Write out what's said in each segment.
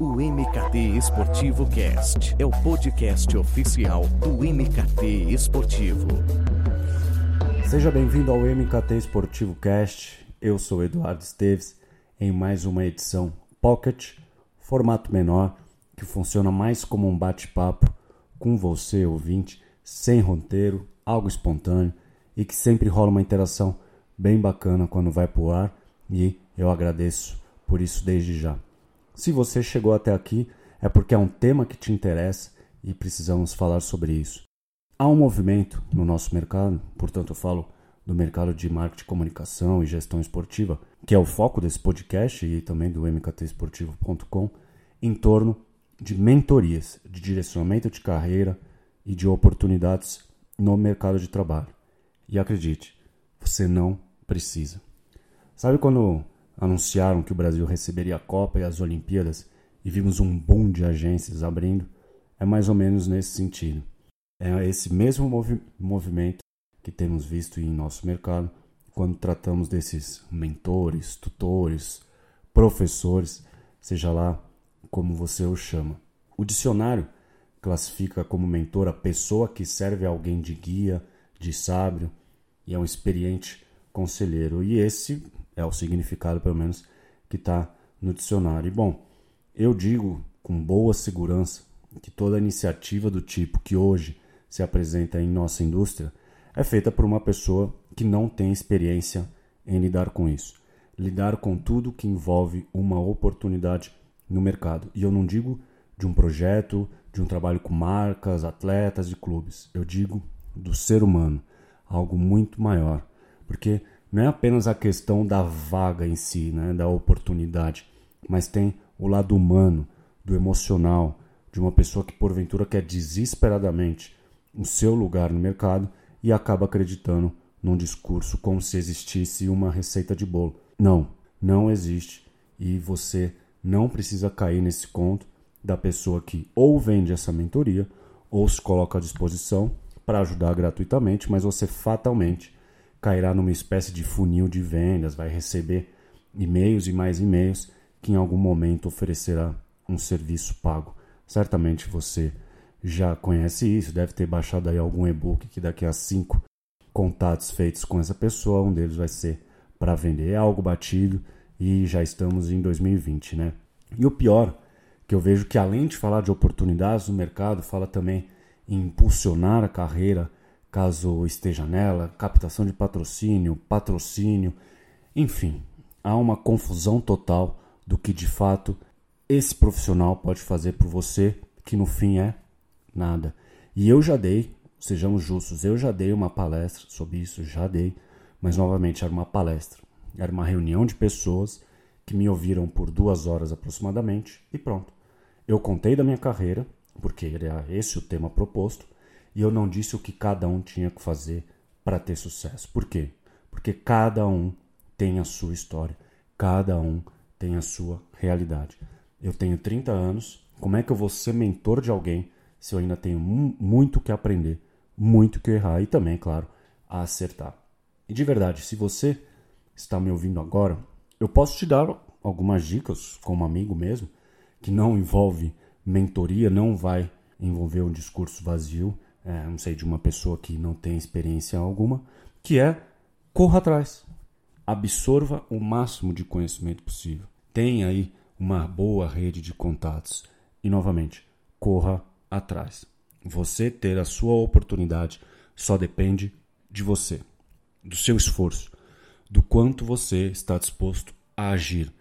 O MKT Esportivo Cast é o podcast oficial do MKT Esportivo. Seja bem-vindo ao MKT Esportivo Cast. Eu sou Eduardo Esteves em mais uma edição Pocket, formato menor, que funciona mais como um bate-papo com você, ouvinte, sem roteiro, algo espontâneo e que sempre rola uma interação bem bacana quando vai pro ar e eu agradeço por isso desde já. Se você chegou até aqui, é porque é um tema que te interessa e precisamos falar sobre isso. Há um movimento no nosso mercado, portanto eu falo do mercado de marketing, comunicação e gestão esportiva, que é o foco desse podcast e também do mktesportivo.com, em torno de mentorias, de direcionamento de carreira e de oportunidades no mercado de trabalho. E acredite, você não precisa. Sabe quando anunciaram que o Brasil receberia a Copa e as Olimpíadas e vimos um boom de agências abrindo, é mais ou menos nesse sentido. É esse mesmo movi movimento que temos visto em nosso mercado quando tratamos desses mentores, tutores, professores, seja lá como você o chama. O dicionário classifica como mentor a pessoa que serve a alguém de guia, de sábio e é um experiente conselheiro. E esse é o significado, pelo menos, que está no dicionário. E, bom, eu digo com boa segurança que toda iniciativa do tipo que hoje se apresenta em nossa indústria é feita por uma pessoa que não tem experiência em lidar com isso. Lidar com tudo que envolve uma oportunidade no mercado. E eu não digo de um projeto, de um trabalho com marcas, atletas e clubes. Eu digo do ser humano, algo muito maior. Porque não é apenas a questão da vaga em si, né, da oportunidade, mas tem o lado humano, do emocional, de uma pessoa que porventura quer desesperadamente o seu lugar no mercado e acaba acreditando num discurso como se existisse uma receita de bolo. Não, não existe e você não precisa cair nesse conto da pessoa que ou vende essa mentoria ou se coloca à disposição para ajudar gratuitamente, mas você fatalmente cairá numa espécie de funil de vendas, vai receber e-mails e mais e-mails que em algum momento oferecerá um serviço pago. Certamente você já conhece isso, deve ter baixado aí algum e-book que daqui a cinco contatos feitos com essa pessoa, um deles vai ser para vender. É algo batido e já estamos em 2020, né? E o pior, que eu vejo que além de falar de oportunidades no mercado, fala também em impulsionar a carreira caso esteja nela, captação de patrocínio, patrocínio, enfim, há uma confusão total do que de fato esse profissional pode fazer por você, que no fim é nada. E eu já dei, sejamos justos, eu já dei uma palestra sobre isso, já dei, mas novamente era uma palestra, era uma reunião de pessoas que me ouviram por duas horas aproximadamente e pronto. Eu contei da minha carreira, porque era esse o tema proposto, e eu não disse o que cada um tinha que fazer para ter sucesso. Por quê? Porque cada um tem a sua história, cada um tem a sua realidade. Eu tenho 30 anos, como é que eu vou ser mentor de alguém se eu ainda tenho muito que aprender, muito que errar e também, claro, a acertar? E de verdade, se você está me ouvindo agora, eu posso te dar algumas dicas, como amigo mesmo, que não envolve mentoria, não vai envolver um discurso vazio, é, não sei, de uma pessoa que não tem experiência alguma, que é corra atrás. Absorva o máximo de conhecimento possível. Tenha aí uma boa rede de contatos. E novamente, corra atrás. Você ter a sua oportunidade só depende de você, do seu esforço, do quanto você está disposto a agir,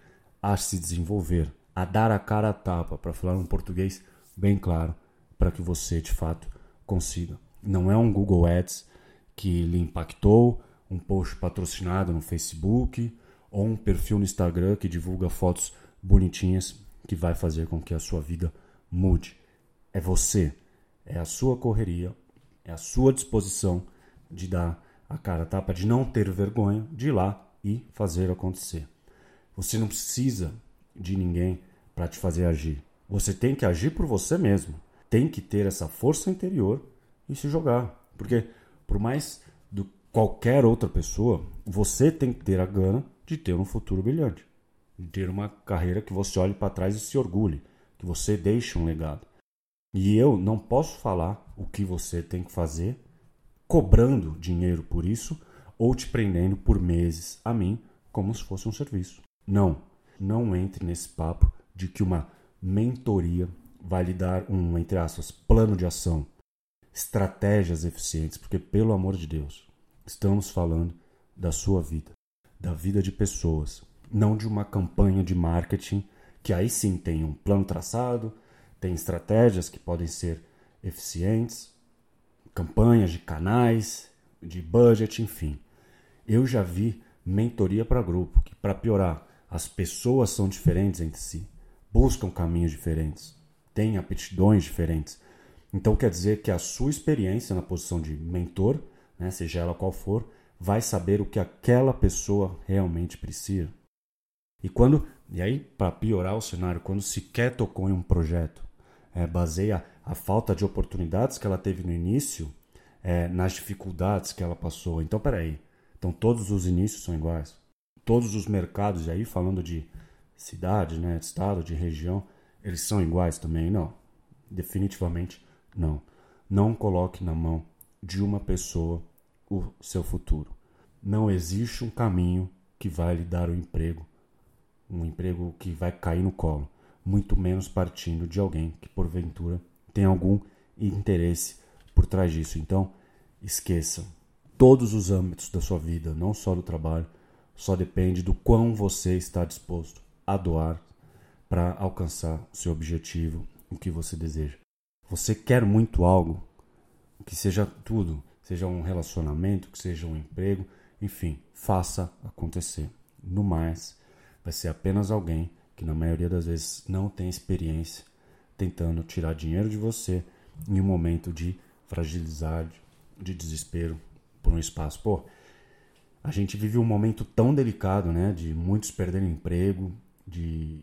a se desenvolver, a dar a cara a tapa, para falar um português bem claro, para que você de fato consiga. Não é um Google Ads que lhe impactou, um post patrocinado no Facebook ou um perfil no Instagram que divulga fotos bonitinhas que vai fazer com que a sua vida mude. É você, é a sua correria, é a sua disposição de dar a cara a tapa, de não ter vergonha de ir lá e fazer acontecer. Você não precisa de ninguém para te fazer agir. Você tem que agir por você mesmo tem que ter essa força interior e se jogar. Porque, por mais do qualquer outra pessoa, você tem que ter a gana de ter um futuro brilhante. De ter uma carreira que você olhe para trás e se orgulhe. que você deixe um legado. E eu não posso falar o que você tem que fazer, cobrando dinheiro por isso ou te prendendo por meses a mim como se fosse um serviço. Não, não entre nesse papo de que uma mentoria vai lhe dar um, entre aspas, plano de ação, estratégias eficientes, porque pelo amor de Deus, estamos falando da sua vida, da vida de pessoas, não de uma campanha de marketing que aí sim tem um plano traçado, tem estratégias que podem ser eficientes, campanhas de canais, de budget, enfim. Eu já vi mentoria para grupo, que para piorar, as pessoas são diferentes entre si, buscam caminhos diferentes, têm aptidões diferentes. Então quer dizer que a sua experiência na posição de mentor, né, seja ela qual for, vai saber o que aquela pessoa realmente precisa. E quando, e aí para piorar o cenário, quando sequer tocou em um projeto, é, baseia a falta de oportunidades que ela teve no início é, nas dificuldades que ela passou. Então, peraí. Então, todos os inícios são iguais. Todos os mercados, e aí falando de cidade, né, de estado, de região, eles são iguais também? Não. Definitivamente não. Não coloque na mão de uma pessoa o seu futuro. Não existe um caminho que vai lhe dar o um emprego, um emprego que vai cair no colo muito menos partindo de alguém que porventura tem algum interesse por trás disso. Então, esqueça. Todos os âmbitos da sua vida, não só do trabalho, só depende do quão você está disposto a doar para alcançar o seu objetivo, o que você deseja. Você quer muito algo, que seja tudo, seja um relacionamento, que seja um emprego, enfim, faça acontecer. No mais, vai ser apenas alguém que na maioria das vezes não tem experiência, tentando tirar dinheiro de você em um momento de fragilidade, de desespero por um espaço. Pô, a gente vive um momento tão delicado, né, de muitos perderem emprego, de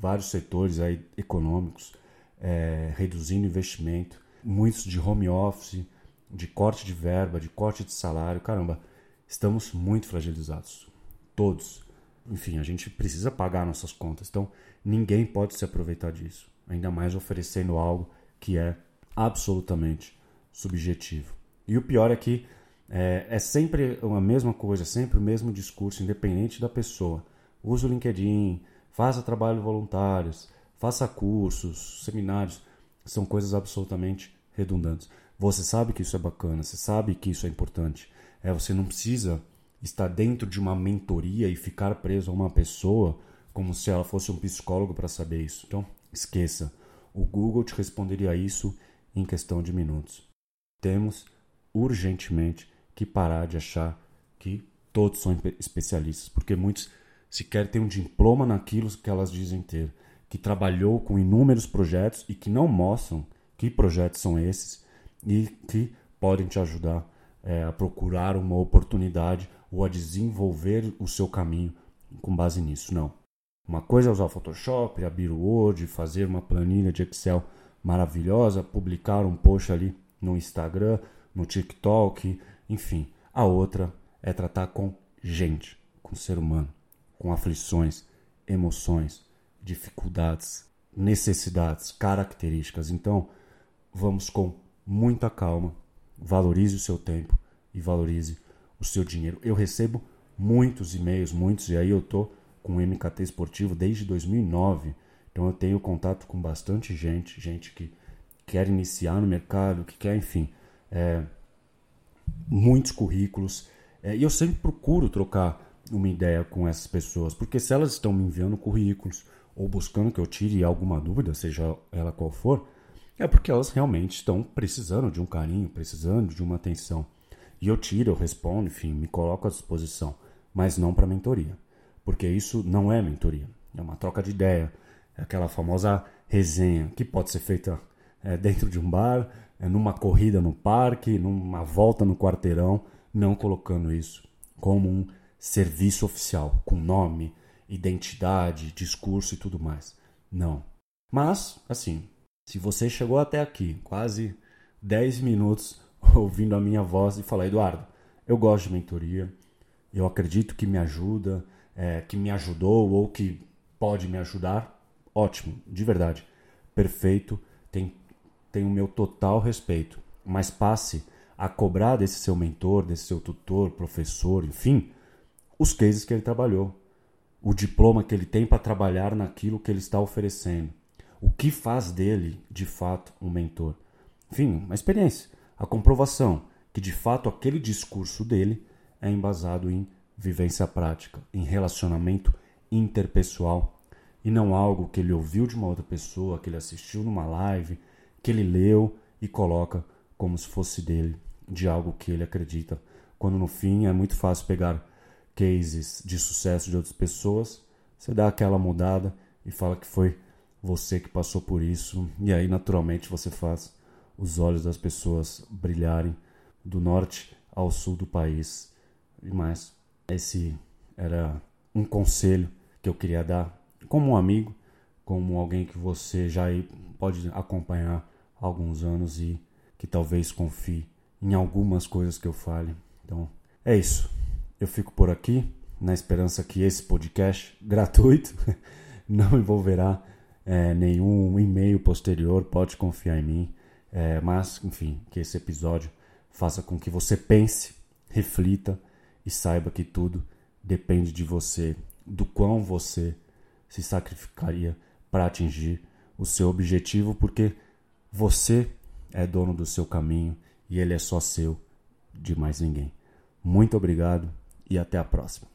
vários setores aí econômicos é, reduzindo investimento, muitos de home office, de corte de verba, de corte de salário. Caramba, estamos muito fragilizados, todos enfim, a gente precisa pagar nossas contas. Então, ninguém pode se aproveitar disso, ainda mais oferecendo algo que é absolutamente subjetivo. E o pior é que é, é sempre a mesma coisa, sempre o mesmo discurso, independente da pessoa. Use o LinkedIn, faça trabalho voluntários, faça cursos, seminários, são coisas absolutamente redundantes. Você sabe que isso é bacana, você sabe que isso é importante. É, você não precisa estar dentro de uma mentoria e ficar preso a uma pessoa como se ela fosse um psicólogo para saber isso. Então, esqueça. O Google te responderia isso em questão de minutos. Temos urgentemente que parar de achar que todos são especialistas, porque muitos sequer têm um diploma naquilo que elas dizem ter, que trabalhou com inúmeros projetos e que não mostram que projetos são esses e que podem te ajudar é, a procurar uma oportunidade ou a desenvolver o seu caminho com base nisso. Não. Uma coisa é usar o Photoshop, abrir o Word, fazer uma planilha de Excel maravilhosa, publicar um post ali no Instagram, no TikTok, enfim. A outra é tratar com gente, com ser humano, com aflições, emoções, dificuldades, necessidades, características. Então, vamos com muita calma, valorize o seu tempo e valorize o seu dinheiro. Eu recebo muitos e-mails, muitos, e aí eu tô com o MKT Esportivo desde 2009. Então eu tenho contato com bastante gente, gente que quer iniciar no mercado, que quer, enfim, é, muitos currículos. É, e eu sempre procuro trocar uma ideia com essas pessoas, porque se elas estão me enviando currículos ou buscando que eu tire alguma dúvida, seja ela qual for, é porque elas realmente estão precisando de um carinho, precisando de uma atenção. E eu tiro, eu respondo, enfim, me coloco à disposição, mas não para mentoria, porque isso não é mentoria, é uma troca de ideia, é aquela famosa resenha que pode ser feita é, dentro de um bar, é, numa corrida no parque, numa volta no quarteirão, não colocando isso como um serviço oficial, com nome, identidade, discurso e tudo mais. Não. Mas, assim, se você chegou até aqui, quase 10 minutos ouvindo a minha voz e falar: Eduardo, eu gosto de mentoria, eu acredito que me ajuda, é, que me ajudou ou que pode me ajudar. Ótimo, de verdade. perfeito, tem, tem o meu total respeito. Mas passe a cobrar desse seu mentor, desse seu tutor, professor, enfim, os cases que ele trabalhou, o diploma que ele tem para trabalhar naquilo que ele está oferecendo, o que faz dele, de fato, um mentor. Enfim, uma experiência, a comprovação que de fato aquele discurso dele é embasado em vivência prática, em relacionamento interpessoal e não algo que ele ouviu de uma outra pessoa, que ele assistiu numa live, que ele leu e coloca como se fosse dele, de algo que ele acredita. Quando no fim é muito fácil pegar cases de sucesso de outras pessoas, você dá aquela mudada e fala que foi você que passou por isso, e aí naturalmente você faz os olhos das pessoas brilharem do norte ao sul do país e mais. Esse era um conselho que eu queria dar como um amigo, como alguém que você já pode acompanhar há alguns anos e que talvez confie em algumas coisas que eu fale. Então, é isso. Eu fico por aqui na esperança que esse podcast gratuito não envolverá é, nenhum e-mail posterior, pode confiar em mim. É, mas, enfim, que esse episódio faça com que você pense, reflita e saiba que tudo depende de você, do quão você se sacrificaria para atingir o seu objetivo, porque você é dono do seu caminho e ele é só seu, de mais ninguém. Muito obrigado e até a próxima.